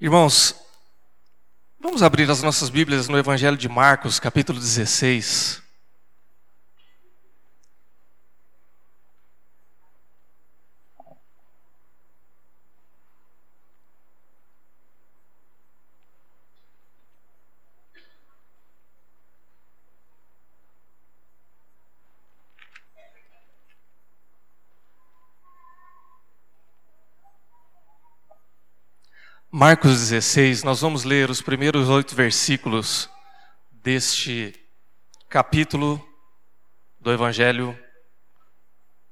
Irmãos, vamos abrir as nossas Bíblias no Evangelho de Marcos, capítulo 16. Marcos 16, nós vamos ler os primeiros oito versículos deste capítulo do Evangelho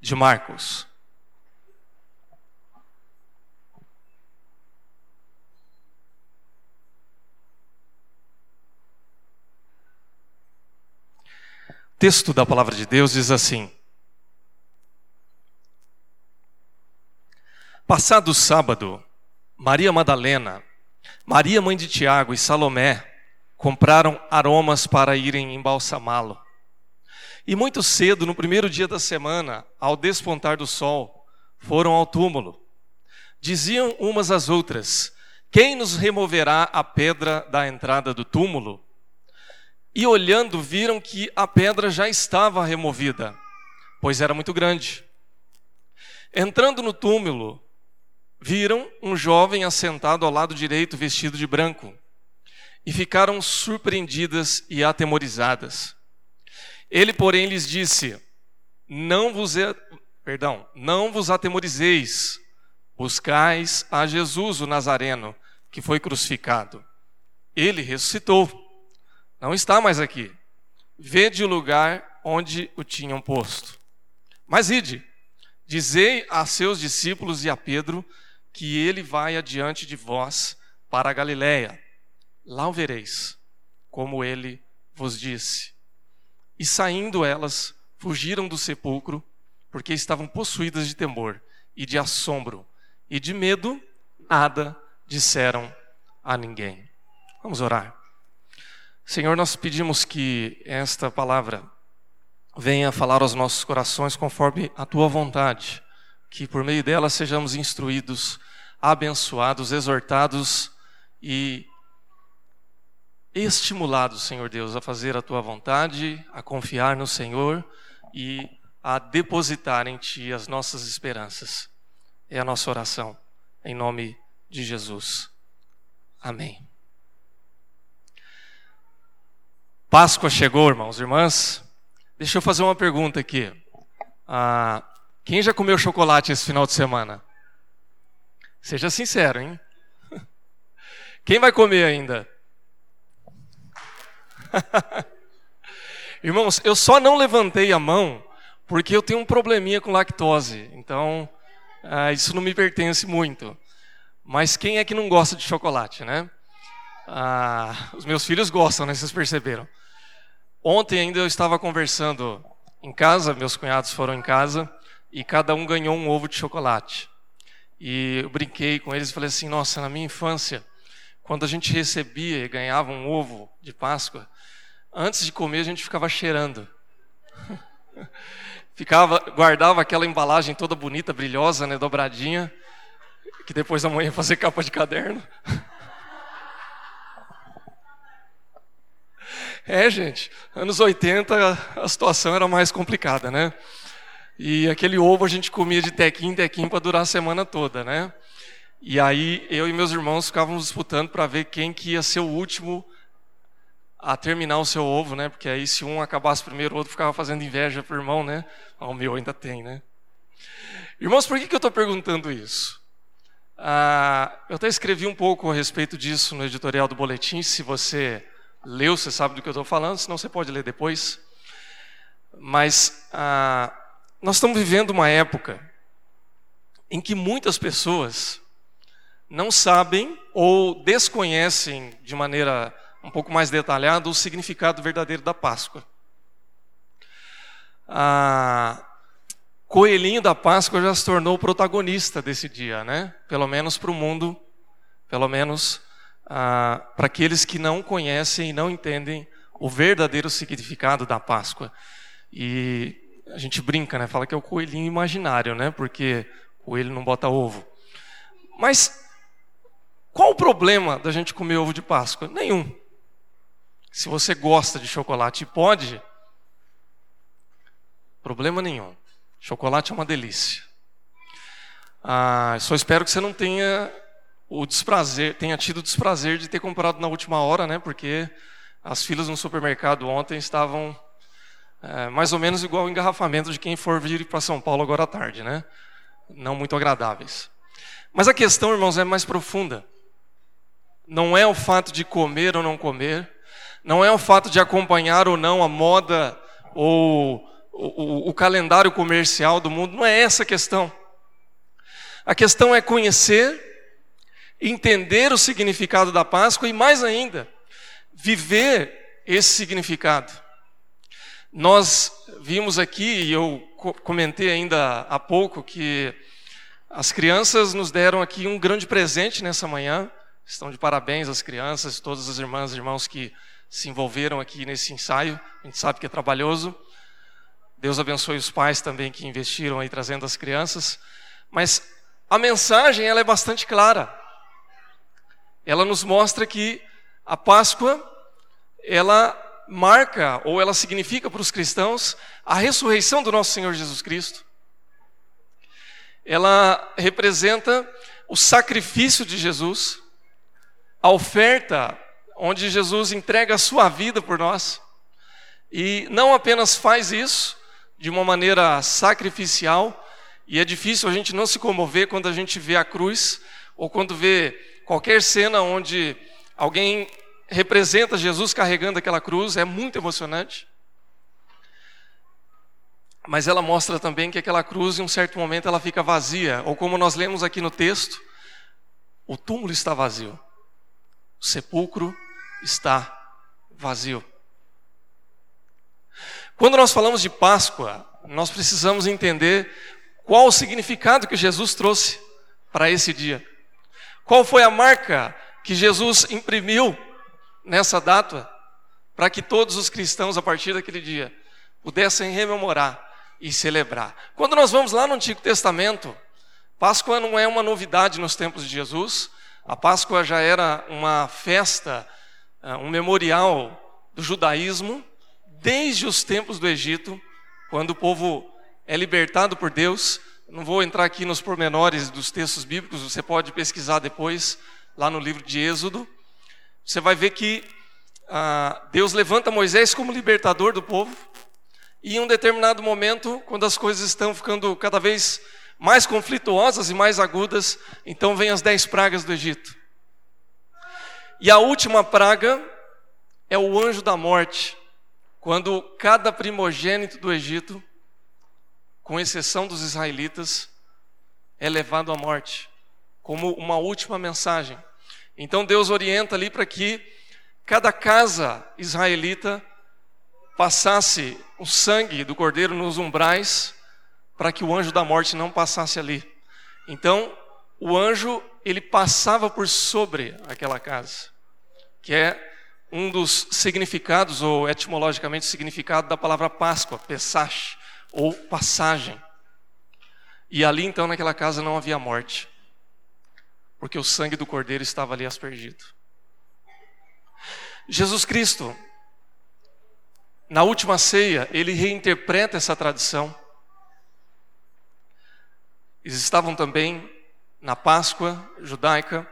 de Marcos. O texto da palavra de Deus diz assim: Passado o sábado, Maria Madalena, Maria mãe de Tiago e Salomé compraram aromas para irem embalsamá-lo. E muito cedo, no primeiro dia da semana, ao despontar do sol, foram ao túmulo. Diziam umas às outras: Quem nos removerá a pedra da entrada do túmulo? E olhando, viram que a pedra já estava removida, pois era muito grande. Entrando no túmulo, viram um jovem assentado ao lado direito vestido de branco e ficaram surpreendidas e atemorizadas. Ele, porém, lhes disse: Não vos, perdão, não vos atemorizeis. Buscais a Jesus o Nazareno, que foi crucificado. Ele ressuscitou. Não está mais aqui. Vede o lugar onde o tinham posto. Mas ide, dizei a seus discípulos e a Pedro que ele vai adiante de vós para a Galiléia. Lá o vereis, como ele vos disse. E saindo elas, fugiram do sepulcro, porque estavam possuídas de temor e de assombro, e de medo, nada disseram a ninguém. Vamos orar. Senhor, nós pedimos que esta palavra venha falar aos nossos corações conforme a tua vontade que por meio dela sejamos instruídos, abençoados, exortados e estimulados, Senhor Deus, a fazer a tua vontade, a confiar no Senhor e a depositar em ti as nossas esperanças. É a nossa oração, em nome de Jesus. Amém. Páscoa chegou, irmãos e irmãs. Deixa eu fazer uma pergunta aqui. Ah, quem já comeu chocolate esse final de semana? Seja sincero, hein? Quem vai comer ainda? Irmãos, eu só não levantei a mão porque eu tenho um probleminha com lactose. Então, ah, isso não me pertence muito. Mas quem é que não gosta de chocolate, né? Ah, os meus filhos gostam, né? Vocês perceberam. Ontem ainda eu estava conversando em casa, meus cunhados foram em casa, e cada um ganhou um ovo de chocolate. E eu brinquei com eles e falei assim: nossa, na minha infância, quando a gente recebia e ganhava um ovo de Páscoa, antes de comer a gente ficava cheirando. ficava, guardava aquela embalagem toda bonita, brilhosa, né, dobradinha, que depois a mãe ia fazer capa de caderno. É, gente, anos 80 a situação era mais complicada, né? E aquele ovo a gente comia de tequim em tequim para durar a semana toda, né? E aí eu e meus irmãos ficávamos disputando para ver quem que ia ser o último a terminar o seu ovo, né? Porque aí se um acabasse primeiro, o outro ficava fazendo inveja pro irmão, né? Ah, o meu ainda tem, né? Irmãos, por que, que eu estou perguntando isso? Ah, eu até escrevi um pouco a respeito disso no editorial do boletim. Se você leu, você sabe do que eu estou falando, senão você pode ler depois. Mas ah, nós estamos vivendo uma época em que muitas pessoas não sabem ou desconhecem de maneira um pouco mais detalhada o significado verdadeiro da Páscoa. A Coelhinho da Páscoa já se tornou o protagonista desse dia, né? Pelo menos para o mundo, pelo menos ah, para aqueles que não conhecem e não entendem o verdadeiro significado da Páscoa. E a gente brinca, né? Fala que é o coelhinho imaginário, né? Porque o coelho não bota ovo. Mas Qual o problema da gente comer ovo de Páscoa? Nenhum. Se você gosta de chocolate e pode, problema nenhum. Chocolate é uma delícia. Ah, só espero que você não tenha o desprazer, tenha tido o desprazer de ter comprado na última hora, né? Porque as filas no supermercado ontem estavam é, mais ou menos igual o engarrafamento de quem for vir para São Paulo agora à tarde, né? Não muito agradáveis. Mas a questão, irmãos, é mais profunda. Não é o fato de comer ou não comer, não é o fato de acompanhar ou não a moda ou o, o, o calendário comercial do mundo, não é essa a questão. A questão é conhecer, entender o significado da Páscoa e, mais ainda, viver esse significado. Nós vimos aqui, e eu comentei ainda há pouco, que as crianças nos deram aqui um grande presente nessa manhã. Estão de parabéns as crianças, todas as irmãs e irmãos que se envolveram aqui nesse ensaio. A gente sabe que é trabalhoso. Deus abençoe os pais também que investiram aí trazendo as crianças. Mas a mensagem ela é bastante clara. Ela nos mostra que a Páscoa ela marca ou ela significa para os cristãos a ressurreição do nosso Senhor Jesus Cristo. Ela representa o sacrifício de Jesus, a oferta onde Jesus entrega a sua vida por nós. E não apenas faz isso, de uma maneira sacrificial, e é difícil a gente não se comover quando a gente vê a cruz, ou quando vê qualquer cena onde alguém representa Jesus carregando aquela cruz, é muito emocionante. Mas ela mostra também que aquela cruz, em um certo momento, ela fica vazia, ou como nós lemos aqui no texto, o túmulo está vazio, o sepulcro está vazio. Quando nós falamos de Páscoa, nós precisamos entender qual o significado que Jesus trouxe para esse dia. Qual foi a marca que Jesus imprimiu nessa data para que todos os cristãos, a partir daquele dia, pudessem rememorar e celebrar. Quando nós vamos lá no Antigo Testamento, Páscoa não é uma novidade nos tempos de Jesus, a Páscoa já era uma festa, ah, um memorial do judaísmo, desde os tempos do Egito, quando o povo é libertado por Deus. Não vou entrar aqui nos pormenores dos textos bíblicos, você pode pesquisar depois, lá no livro de Êxodo. Você vai ver que ah, Deus levanta Moisés como libertador do povo, e em um determinado momento, quando as coisas estão ficando cada vez mais conflituosas e mais agudas, então vem as dez pragas do Egito. E a última praga é o anjo da morte, quando cada primogênito do Egito, com exceção dos israelitas, é levado à morte, como uma última mensagem. Então Deus orienta ali para que cada casa israelita passasse o sangue do cordeiro nos umbrais, para que o anjo da morte não passasse ali. Então, o anjo, ele passava por sobre aquela casa, que é um dos significados, ou etimologicamente significado da palavra Páscoa, Pesach, ou passagem. E ali então naquela casa não havia morte, porque o sangue do cordeiro estava ali aspergido. Jesus Cristo, na última ceia, ele reinterpreta essa tradição. Eles estavam também na Páscoa judaica,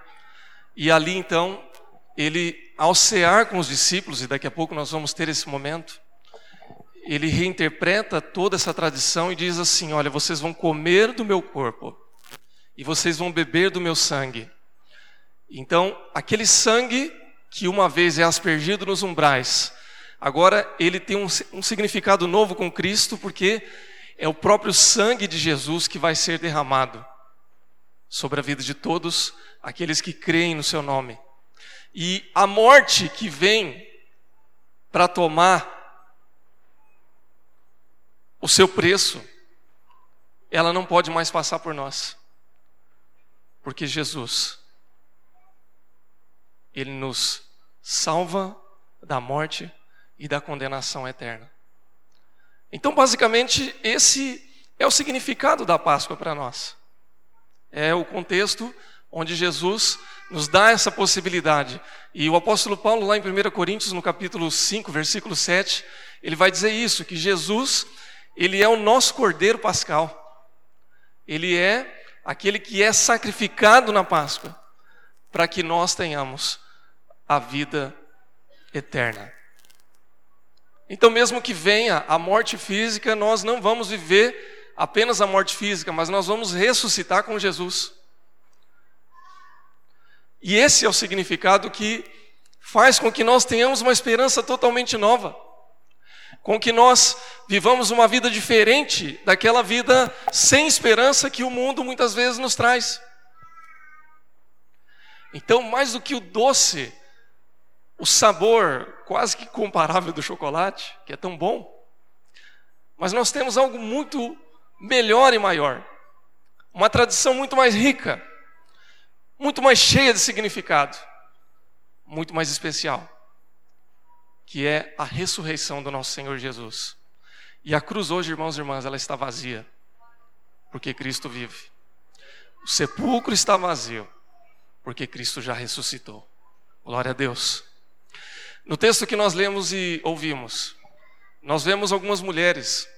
e ali então, ele ao cear com os discípulos, e daqui a pouco nós vamos ter esse momento, ele reinterpreta toda essa tradição e diz assim: Olha, vocês vão comer do meu corpo e vocês vão beber do meu sangue. Então, aquele sangue que uma vez é aspergido nos umbrais, agora ele tem um, um significado novo com Cristo, porque é o próprio sangue de Jesus que vai ser derramado sobre a vida de todos aqueles que creem no seu nome. E a morte que vem para tomar o seu preço, ela não pode mais passar por nós. Porque Jesus, Ele nos salva da morte e da condenação eterna. Então, basicamente, esse é o significado da Páscoa para nós. É o contexto onde Jesus nos dá essa possibilidade. E o apóstolo Paulo, lá em 1 Coríntios, no capítulo 5, versículo 7, ele vai dizer isso, que Jesus, ele é o nosso cordeiro pascal. Ele é aquele que é sacrificado na Páscoa, para que nós tenhamos a vida eterna. Então, mesmo que venha a morte física, nós não vamos viver apenas a morte física, mas nós vamos ressuscitar com Jesus. E esse é o significado que faz com que nós tenhamos uma esperança totalmente nova, com que nós vivamos uma vida diferente daquela vida sem esperança que o mundo muitas vezes nos traz. Então, mais do que o doce, o sabor quase que comparável do chocolate, que é tão bom, mas nós temos algo muito melhor e maior, uma tradição muito mais rica, muito mais cheia de significado, muito mais especial, que é a ressurreição do nosso Senhor Jesus. E a cruz hoje, irmãos e irmãs, ela está vazia, porque Cristo vive. O sepulcro está vazio, porque Cristo já ressuscitou. Glória a Deus. No texto que nós lemos e ouvimos, nós vemos algumas mulheres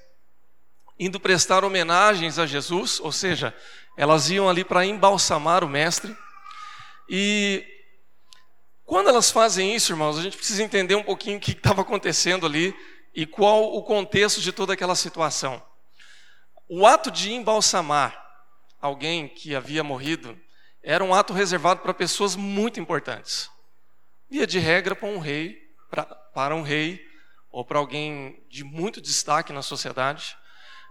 indo prestar homenagens a Jesus, ou seja, elas iam ali para embalsamar o Mestre. E quando elas fazem isso, irmãos, a gente precisa entender um pouquinho o que estava acontecendo ali e qual o contexto de toda aquela situação. O ato de embalsamar alguém que havia morrido era um ato reservado para pessoas muito importantes. Via de regra para um rei, para um rei ou para alguém de muito destaque na sociedade.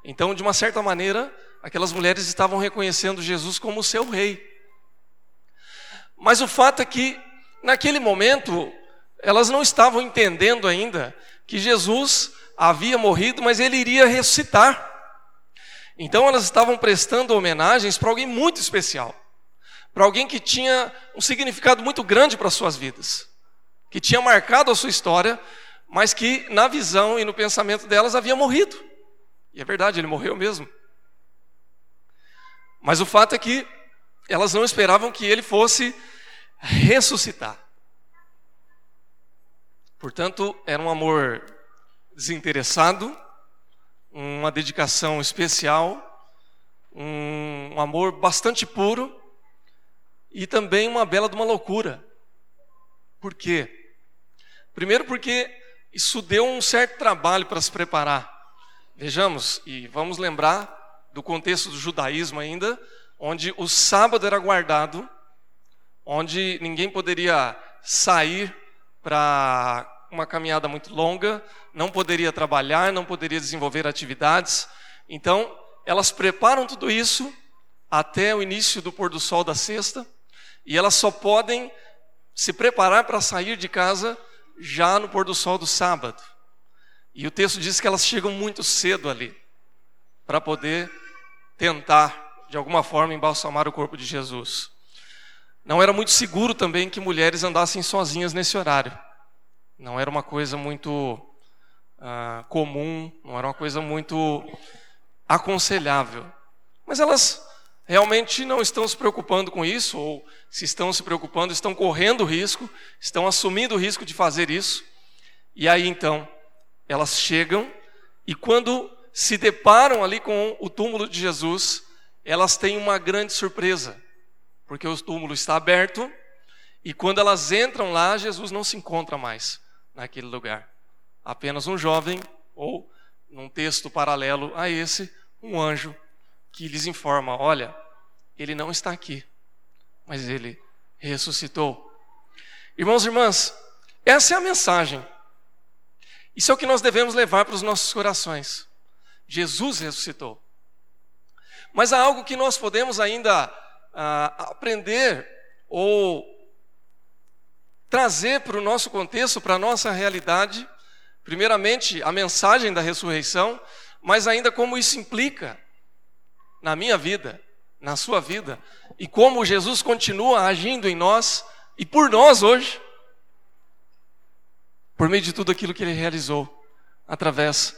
Então, de uma certa maneira, aquelas mulheres estavam reconhecendo Jesus como seu rei. Mas o fato é que, naquele momento, elas não estavam entendendo ainda que Jesus havia morrido, mas ele iria ressuscitar. Então elas estavam prestando homenagens para alguém muito especial para alguém que tinha um significado muito grande para suas vidas, que tinha marcado a sua história, mas que na visão e no pensamento delas havia morrido. E é verdade, ele morreu mesmo. Mas o fato é que elas não esperavam que ele fosse ressuscitar. Portanto, era um amor desinteressado, uma dedicação especial, um amor bastante puro, e também uma bela de uma loucura. Por quê? Primeiro porque isso deu um certo trabalho para se preparar. Vejamos, e vamos lembrar do contexto do judaísmo ainda, onde o sábado era guardado, onde ninguém poderia sair para uma caminhada muito longa, não poderia trabalhar, não poderia desenvolver atividades. Então, elas preparam tudo isso até o início do pôr do sol da sexta, e elas só podem se preparar para sair de casa já no pôr do sol do sábado. E o texto diz que elas chegam muito cedo ali, para poder tentar, de alguma forma, embalsamar o corpo de Jesus. Não era muito seguro também que mulheres andassem sozinhas nesse horário. Não era uma coisa muito uh, comum, não era uma coisa muito aconselhável. Mas elas realmente não estão se preocupando com isso, ou se estão se preocupando, estão correndo risco, estão assumindo o risco de fazer isso. E aí então, elas chegam e quando se deparam ali com o túmulo de Jesus, elas têm uma grande surpresa, porque o túmulo está aberto e quando elas entram lá, Jesus não se encontra mais naquele lugar. Apenas um jovem, ou num texto paralelo a esse, um anjo que lhes informa: olha, ele não está aqui, mas ele ressuscitou. Irmãos e irmãs, essa é a mensagem. Isso é o que nós devemos levar para os nossos corações. Jesus ressuscitou. Mas há algo que nós podemos ainda ah, aprender ou trazer para o nosso contexto, para a nossa realidade. Primeiramente, a mensagem da ressurreição, mas ainda como isso implica na minha vida, na sua vida, e como Jesus continua agindo em nós e por nós hoje, por meio de tudo aquilo que ele realizou, através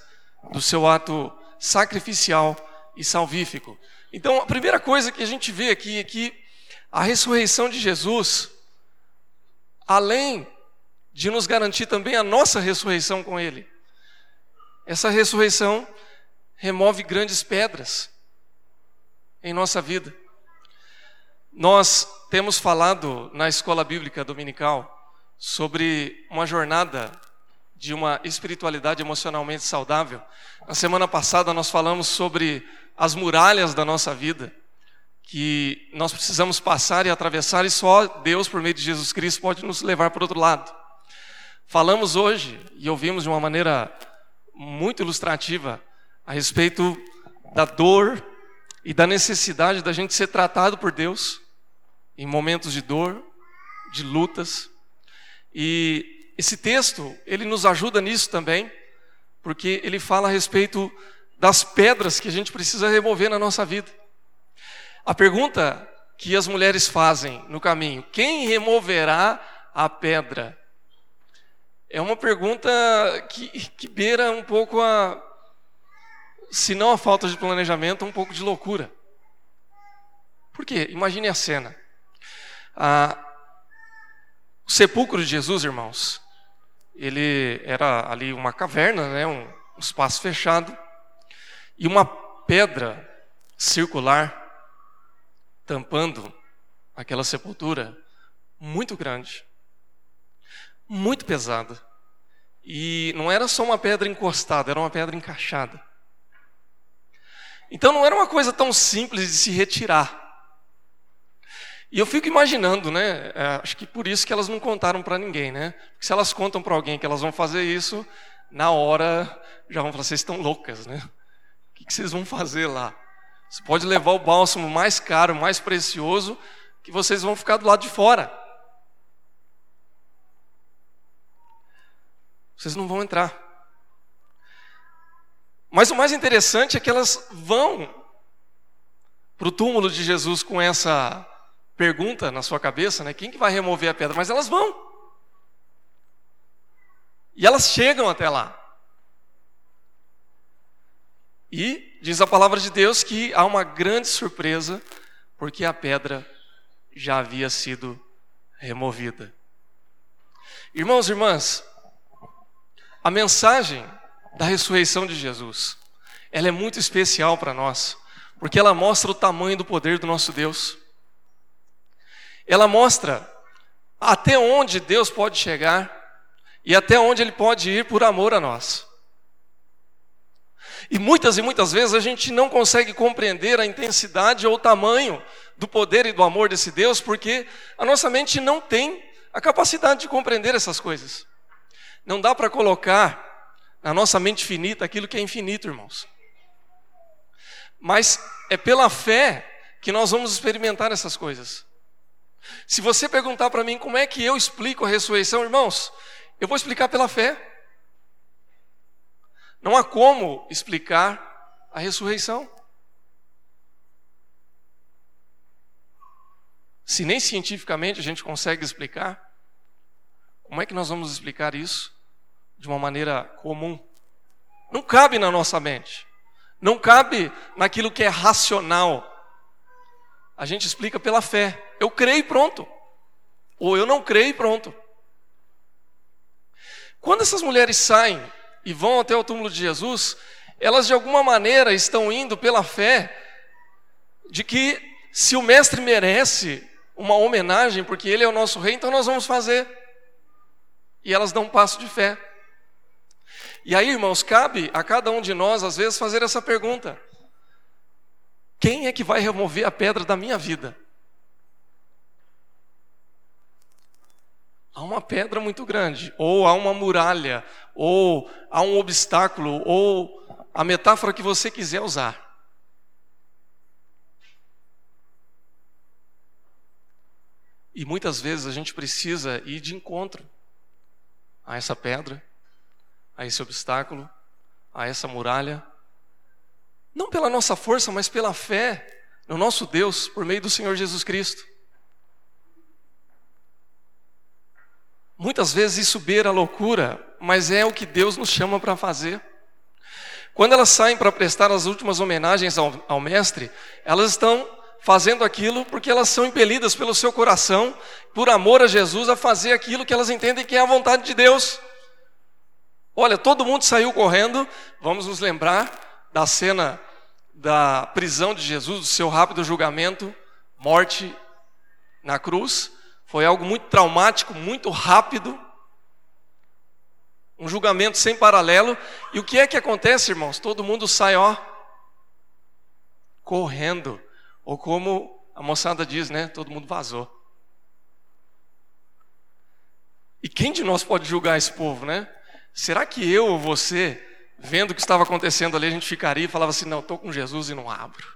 do seu ato sacrificial e salvífico. Então, a primeira coisa que a gente vê aqui é que a ressurreição de Jesus, além de nos garantir também a nossa ressurreição com Ele, essa ressurreição remove grandes pedras em nossa vida. Nós temos falado na escola bíblica dominical sobre uma jornada de uma espiritualidade emocionalmente saudável. Na semana passada nós falamos sobre as muralhas da nossa vida, que nós precisamos passar e atravessar, e só Deus, por meio de Jesus Cristo, pode nos levar para outro lado. Falamos hoje e ouvimos de uma maneira muito ilustrativa a respeito da dor e da necessidade da gente ser tratado por Deus em momentos de dor, de lutas. E esse texto, ele nos ajuda nisso também, porque ele fala a respeito das pedras que a gente precisa remover na nossa vida. A pergunta que as mulheres fazem no caminho: quem removerá a pedra? É uma pergunta que, que beira um pouco a, se não a falta de planejamento, um pouco de loucura. Por quê? Imagine a cena. Ah, o sepulcro de Jesus, irmãos, ele era ali uma caverna, né, um, um espaço fechado, e uma pedra circular tampando aquela sepultura muito grande, muito pesada. E não era só uma pedra encostada, era uma pedra encaixada. Então não era uma coisa tão simples de se retirar. E eu fico imaginando, né? É, acho que por isso que elas não contaram para ninguém, né? Porque se elas contam para alguém que elas vão fazer isso, na hora já vão falar: vocês estão loucas, né? O que, vocês vão fazer lá? Você pode levar o bálsamo mais caro, mais precioso, que vocês vão ficar do lado de fora. Vocês não vão entrar. Mas o mais interessante é que elas vão para o túmulo de Jesus com essa pergunta na sua cabeça, né? Quem que vai remover a pedra? Mas elas vão. E elas chegam até lá. E diz a palavra de Deus que há uma grande surpresa, porque a pedra já havia sido removida. Irmãos e irmãs, a mensagem da ressurreição de Jesus, ela é muito especial para nós, porque ela mostra o tamanho do poder do nosso Deus. Ela mostra até onde Deus pode chegar e até onde Ele pode ir por amor a nós. E muitas e muitas vezes a gente não consegue compreender a intensidade ou o tamanho do poder e do amor desse Deus, porque a nossa mente não tem a capacidade de compreender essas coisas. Não dá para colocar na nossa mente finita aquilo que é infinito, irmãos. Mas é pela fé que nós vamos experimentar essas coisas. Se você perguntar para mim como é que eu explico a ressurreição, irmãos, eu vou explicar pela fé. Não há como explicar a ressurreição. Se nem cientificamente a gente consegue explicar, como é que nós vamos explicar isso de uma maneira comum? Não cabe na nossa mente. Não cabe naquilo que é racional. A gente explica pela fé. Eu creio e pronto. Ou eu não creio e pronto. Quando essas mulheres saem e vão até o túmulo de Jesus, elas de alguma maneira estão indo pela fé de que se o mestre merece uma homenagem, porque ele é o nosso rei, então nós vamos fazer. E elas dão um passo de fé. E aí, irmãos, cabe a cada um de nós, às vezes, fazer essa pergunta: quem é que vai remover a pedra da minha vida? Há uma pedra muito grande, ou há uma muralha, ou há um obstáculo, ou a metáfora que você quiser usar. E muitas vezes a gente precisa ir de encontro a essa pedra, a esse obstáculo, a essa muralha, não pela nossa força, mas pela fé no nosso Deus, por meio do Senhor Jesus Cristo. Muitas vezes isso beira a loucura, mas é o que Deus nos chama para fazer. Quando elas saem para prestar as últimas homenagens ao, ao Mestre, elas estão fazendo aquilo porque elas são impelidas pelo seu coração, por amor a Jesus, a fazer aquilo que elas entendem que é a vontade de Deus. Olha, todo mundo saiu correndo, vamos nos lembrar da cena da prisão de Jesus, do seu rápido julgamento, morte na cruz. Foi algo muito traumático, muito rápido. Um julgamento sem paralelo. E o que é que acontece, irmãos? Todo mundo sai, ó, correndo. Ou como a moçada diz, né? Todo mundo vazou. E quem de nós pode julgar esse povo, né? Será que eu ou você, vendo o que estava acontecendo ali, a gente ficaria e falava assim: não, estou com Jesus e não abro?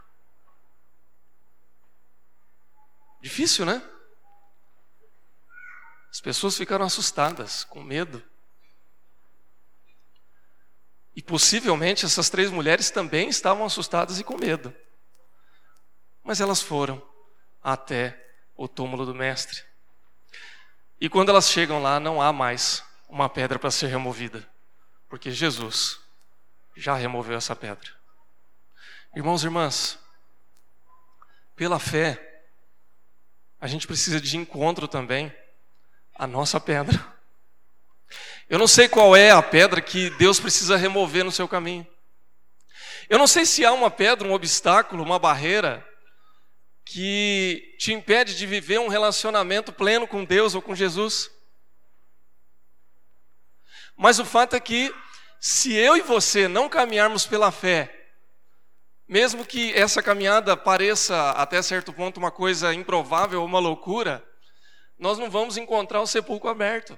Difícil, né? As pessoas ficaram assustadas, com medo. E possivelmente essas três mulheres também estavam assustadas e com medo. Mas elas foram até o túmulo do Mestre. E quando elas chegam lá, não há mais uma pedra para ser removida, porque Jesus já removeu essa pedra. Irmãos e irmãs, pela fé, a gente precisa de encontro também a nossa pedra. Eu não sei qual é a pedra que Deus precisa remover no seu caminho. Eu não sei se há uma pedra, um obstáculo, uma barreira que te impede de viver um relacionamento pleno com Deus ou com Jesus. Mas o fato é que, se eu e você não caminharmos pela fé, mesmo que essa caminhada pareça até certo ponto uma coisa improvável ou uma loucura, nós não vamos encontrar o sepulcro aberto.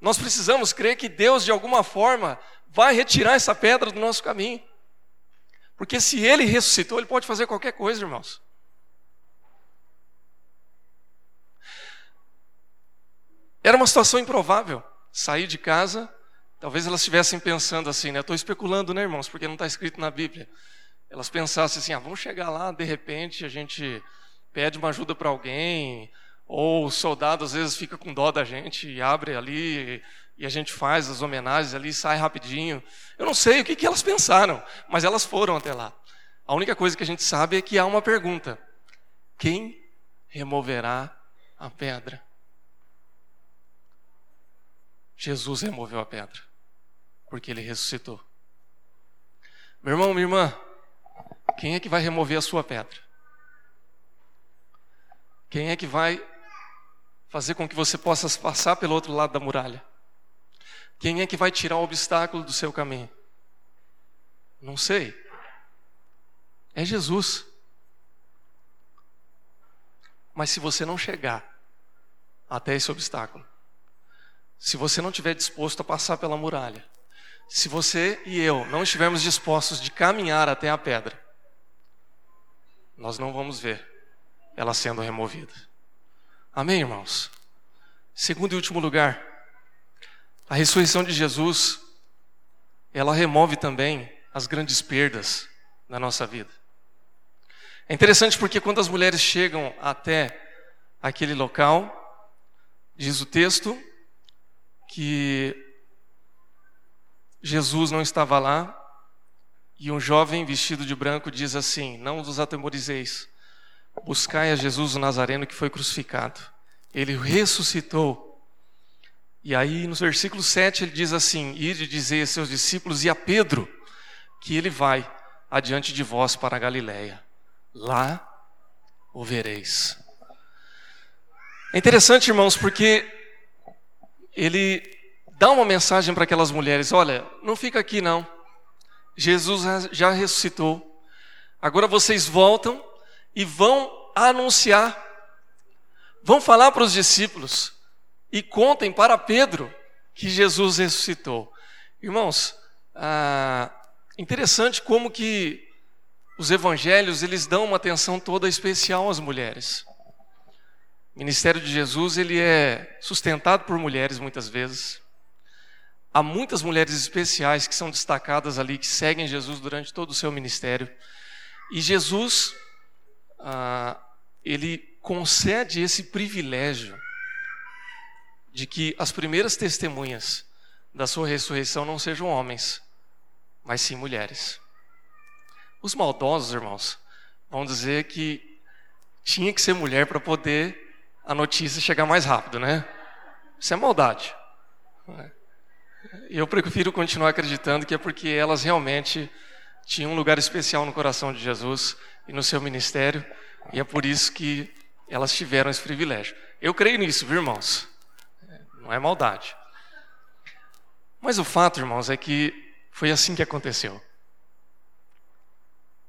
Nós precisamos crer que Deus, de alguma forma, vai retirar essa pedra do nosso caminho. Porque se Ele ressuscitou, Ele pode fazer qualquer coisa, irmãos. Era uma situação improvável. Sair de casa, talvez elas estivessem pensando assim, né? Estou especulando, né, irmãos? Porque não está escrito na Bíblia. Elas pensassem assim: ah, vamos chegar lá, de repente a gente pede uma ajuda para alguém, ou o soldado às vezes fica com dó da gente e abre ali e a gente faz as homenagens ali, sai rapidinho. Eu não sei o que, que elas pensaram, mas elas foram até lá. A única coisa que a gente sabe é que há uma pergunta: quem removerá a pedra? Jesus removeu a pedra, porque ele ressuscitou. Meu irmão, minha irmã, quem é que vai remover a sua pedra? Quem é que vai fazer com que você possa passar pelo outro lado da muralha? Quem é que vai tirar o obstáculo do seu caminho? Não sei. É Jesus. Mas se você não chegar até esse obstáculo, se você não estiver disposto a passar pela muralha, se você e eu não estivermos dispostos de caminhar até a pedra, nós não vamos ver ela sendo removida. Amém, irmãos? Segundo e último lugar, a ressurreição de Jesus, ela remove também as grandes perdas na nossa vida. É interessante porque quando as mulheres chegam até aquele local, diz o texto, que Jesus não estava lá e um jovem vestido de branco diz assim: Não vos atemorizeis, buscai a Jesus o Nazareno que foi crucificado. Ele ressuscitou. E aí no versículo 7 ele diz assim: Ide dizer a seus discípulos e a Pedro que ele vai adiante de vós para a Galiléia. Lá o vereis. É interessante, irmãos, porque ele dá uma mensagem para aquelas mulheres: olha, não fica aqui não. Jesus já ressuscitou. Agora vocês voltam e vão anunciar, vão falar para os discípulos e contem para Pedro que Jesus ressuscitou. Irmãos, ah, interessante como que os evangelhos eles dão uma atenção toda especial às mulheres. O ministério de Jesus ele é sustentado por mulheres muitas vezes. Há muitas mulheres especiais que são destacadas ali, que seguem Jesus durante todo o seu ministério. E Jesus, ah, ele concede esse privilégio de que as primeiras testemunhas da sua ressurreição não sejam homens, mas sim mulheres. Os maldosos, irmãos, vão dizer que tinha que ser mulher para poder a notícia chegar mais rápido, né? Isso é maldade. Eu prefiro continuar acreditando que é porque elas realmente tinham um lugar especial no coração de Jesus e no seu ministério, e é por isso que elas tiveram esse privilégio. Eu creio nisso, viu, irmãos? Não é maldade. Mas o fato, irmãos, é que foi assim que aconteceu.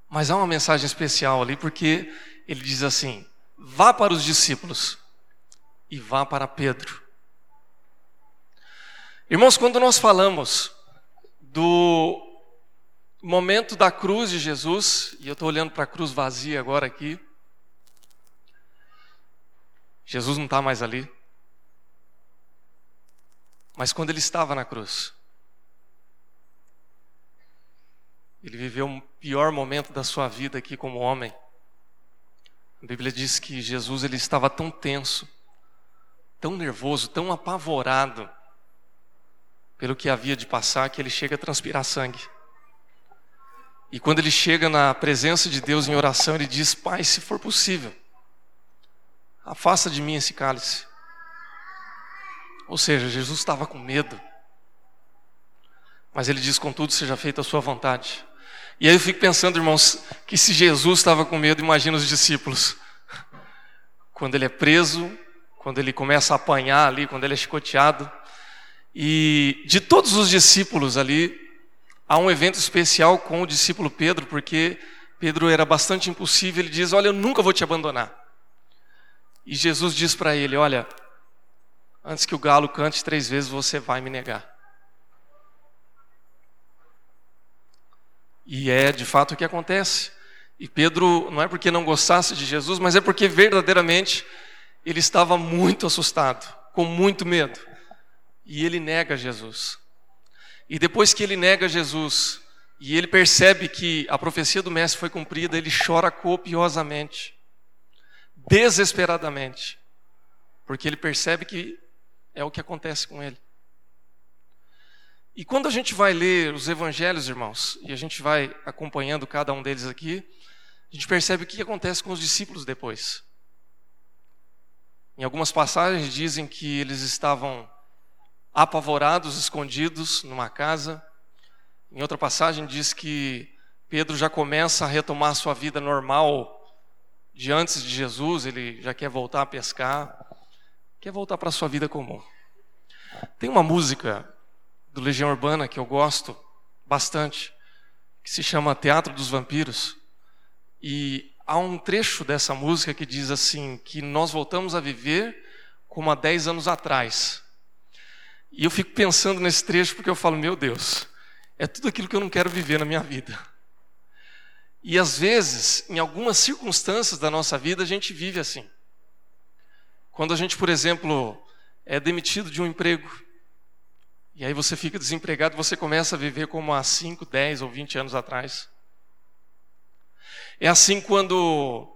Mas há uma mensagem especial ali, porque ele diz assim: vá para os discípulos e vá para Pedro. Irmãos, quando nós falamos do momento da cruz de Jesus, e eu estou olhando para a cruz vazia agora aqui, Jesus não está mais ali. Mas quando ele estava na cruz, ele viveu o pior momento da sua vida aqui como homem. A Bíblia diz que Jesus ele estava tão tenso, tão nervoso, tão apavorado pelo que havia de passar que ele chega a transpirar sangue. E quando ele chega na presença de Deus em oração, ele diz: Pai, se for possível, afasta de mim esse cálice. Ou seja, Jesus estava com medo. Mas ele diz: Contudo, seja feita a sua vontade. E aí eu fico pensando, irmãos, que se Jesus estava com medo, imagina os discípulos. Quando ele é preso, quando ele começa a apanhar ali, quando ele é chicoteado. E de todos os discípulos ali, há um evento especial com o discípulo Pedro, porque Pedro era bastante impossível. Ele diz: Olha, eu nunca vou te abandonar. E Jesus diz para ele: Olha, antes que o galo cante três vezes, você vai me negar. E é de fato o que acontece. E Pedro, não é porque não gostasse de Jesus, mas é porque verdadeiramente ele estava muito assustado, com muito medo. E ele nega Jesus. E depois que ele nega Jesus, e ele percebe que a profecia do Mestre foi cumprida, ele chora copiosamente, desesperadamente, porque ele percebe que é o que acontece com ele. E quando a gente vai ler os evangelhos, irmãos, e a gente vai acompanhando cada um deles aqui, a gente percebe o que acontece com os discípulos depois. Em algumas passagens dizem que eles estavam apavorados, escondidos numa casa. Em outra passagem diz que Pedro já começa a retomar sua vida normal de antes de Jesus, ele já quer voltar a pescar, quer voltar para a sua vida comum. Tem uma música do Legião Urbana que eu gosto bastante, que se chama Teatro dos Vampiros. E há um trecho dessa música que diz assim: que nós voltamos a viver como há 10 anos atrás. E eu fico pensando nesse trecho porque eu falo: meu Deus, é tudo aquilo que eu não quero viver na minha vida. E às vezes, em algumas circunstâncias da nossa vida, a gente vive assim. Quando a gente, por exemplo, é demitido de um emprego, e aí você fica desempregado, você começa a viver como há 5, 10 ou 20 anos atrás. É assim quando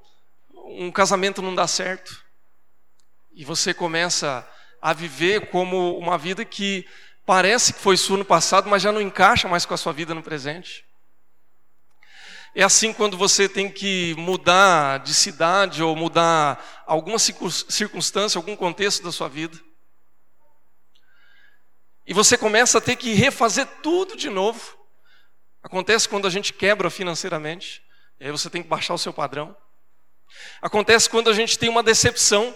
um casamento não dá certo, e você começa a viver como uma vida que parece que foi sua no passado, mas já não encaixa mais com a sua vida no presente. É assim quando você tem que mudar de cidade ou mudar alguma circunstância, algum contexto da sua vida. E você começa a ter que refazer tudo de novo. Acontece quando a gente quebra financeiramente, e aí você tem que baixar o seu padrão. Acontece quando a gente tem uma decepção.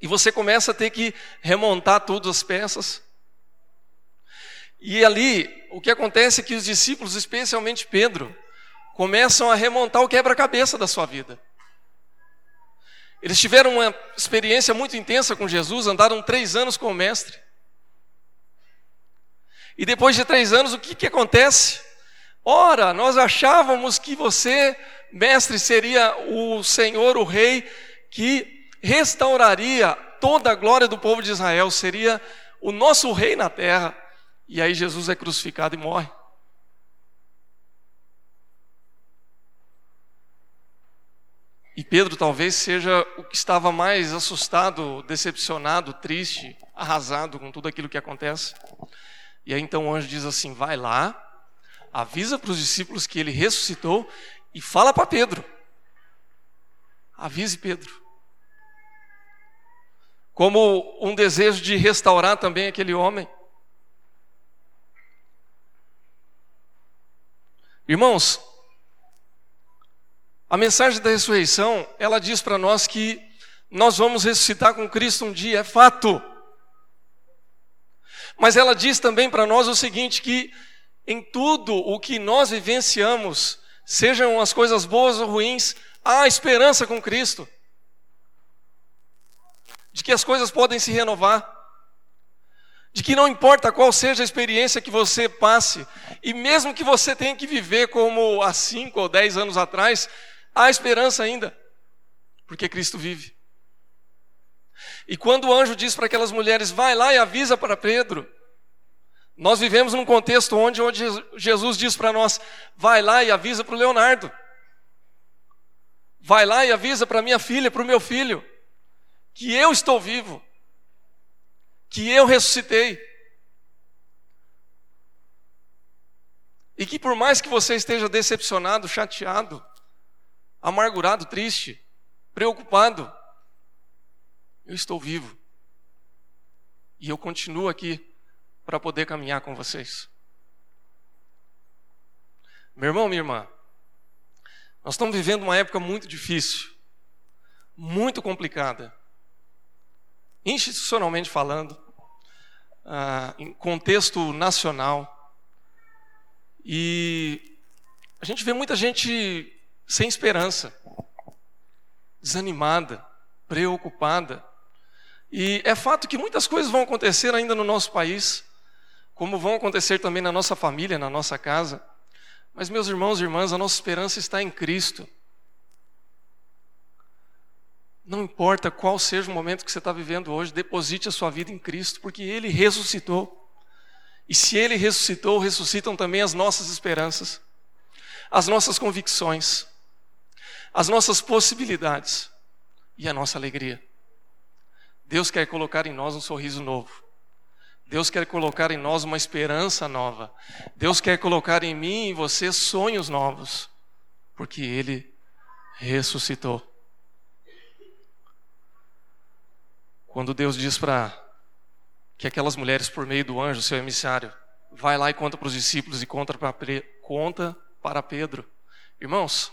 E você começa a ter que remontar todas as peças. E ali, o que acontece é que os discípulos, especialmente Pedro, começam a remontar o quebra-cabeça da sua vida. Eles tiveram uma experiência muito intensa com Jesus, andaram três anos com o Mestre. E depois de três anos, o que, que acontece? Ora, nós achávamos que você, Mestre, seria o Senhor, o Rei, que restauraria toda a glória do povo de Israel, seria o nosso Rei na terra. E aí Jesus é crucificado e morre. E Pedro talvez seja o que estava mais assustado, decepcionado, triste, arrasado com tudo aquilo que acontece. E aí então o anjo diz assim: vai lá, avisa para os discípulos que ele ressuscitou e fala para Pedro. Avise Pedro. Como um desejo de restaurar também aquele homem. Irmãos, a mensagem da ressurreição, ela diz para nós que nós vamos ressuscitar com Cristo um dia, é fato. Mas ela diz também para nós o seguinte: que em tudo o que nós vivenciamos, sejam as coisas boas ou ruins, há esperança com Cristo. De que as coisas podem se renovar. De que não importa qual seja a experiência que você passe, e mesmo que você tenha que viver como há cinco ou dez anos atrás, há esperança ainda, porque Cristo vive. E quando o anjo diz para aquelas mulheres, vai lá e avisa para Pedro, nós vivemos num contexto onde, onde Jesus diz para nós, vai lá e avisa para o Leonardo, vai lá e avisa para minha filha, para o meu filho, que eu estou vivo, que eu ressuscitei. E que por mais que você esteja decepcionado, chateado, amargurado, triste, preocupado, eu estou vivo. E eu continuo aqui para poder caminhar com vocês. Meu irmão, minha irmã, nós estamos vivendo uma época muito difícil, muito complicada, institucionalmente falando, ah, em contexto nacional, e a gente vê muita gente sem esperança, desanimada, preocupada. E é fato que muitas coisas vão acontecer ainda no nosso país, como vão acontecer também na nossa família, na nossa casa. Mas, meus irmãos e irmãs, a nossa esperança está em Cristo. Não importa qual seja o momento que você está vivendo hoje, deposite a sua vida em Cristo, porque Ele ressuscitou. E se Ele ressuscitou, ressuscitam também as nossas esperanças, as nossas convicções as nossas possibilidades e a nossa alegria. Deus quer colocar em nós um sorriso novo. Deus quer colocar em nós uma esperança nova. Deus quer colocar em mim e em você sonhos novos, porque Ele ressuscitou. Quando Deus diz para que aquelas mulheres, por meio do anjo, seu emissário, vai lá e conta para os discípulos e conta para, conta para Pedro. Irmãos,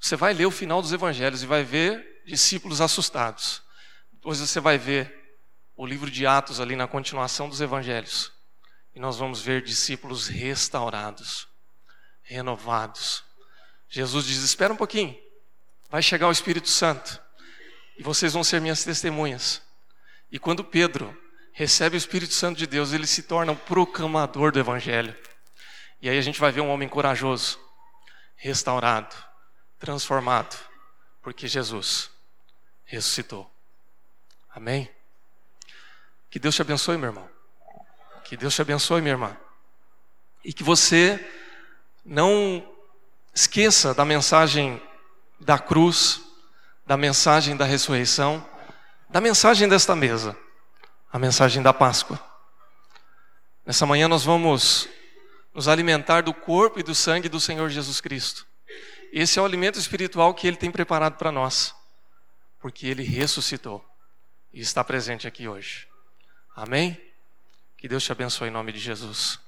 você vai ler o final dos evangelhos e vai ver discípulos assustados. Depois você vai ver o livro de Atos ali na continuação dos evangelhos. E nós vamos ver discípulos restaurados, renovados. Jesus diz: Espera um pouquinho, vai chegar o Espírito Santo e vocês vão ser minhas testemunhas. E quando Pedro recebe o Espírito Santo de Deus, ele se torna o proclamador do Evangelho. E aí a gente vai ver um homem corajoso, restaurado, transformado, porque Jesus ressuscitou. Amém? Que Deus te abençoe, meu irmão. Que Deus te abençoe, minha irmã. E que você não esqueça da mensagem da cruz, da mensagem da ressurreição, da mensagem desta mesa, a mensagem da Páscoa. Nessa manhã nós vamos nos alimentar do corpo e do sangue do Senhor Jesus Cristo. Esse é o alimento espiritual que Ele tem preparado para nós, porque Ele ressuscitou e está presente aqui hoje. Amém? Que Deus te abençoe em nome de Jesus.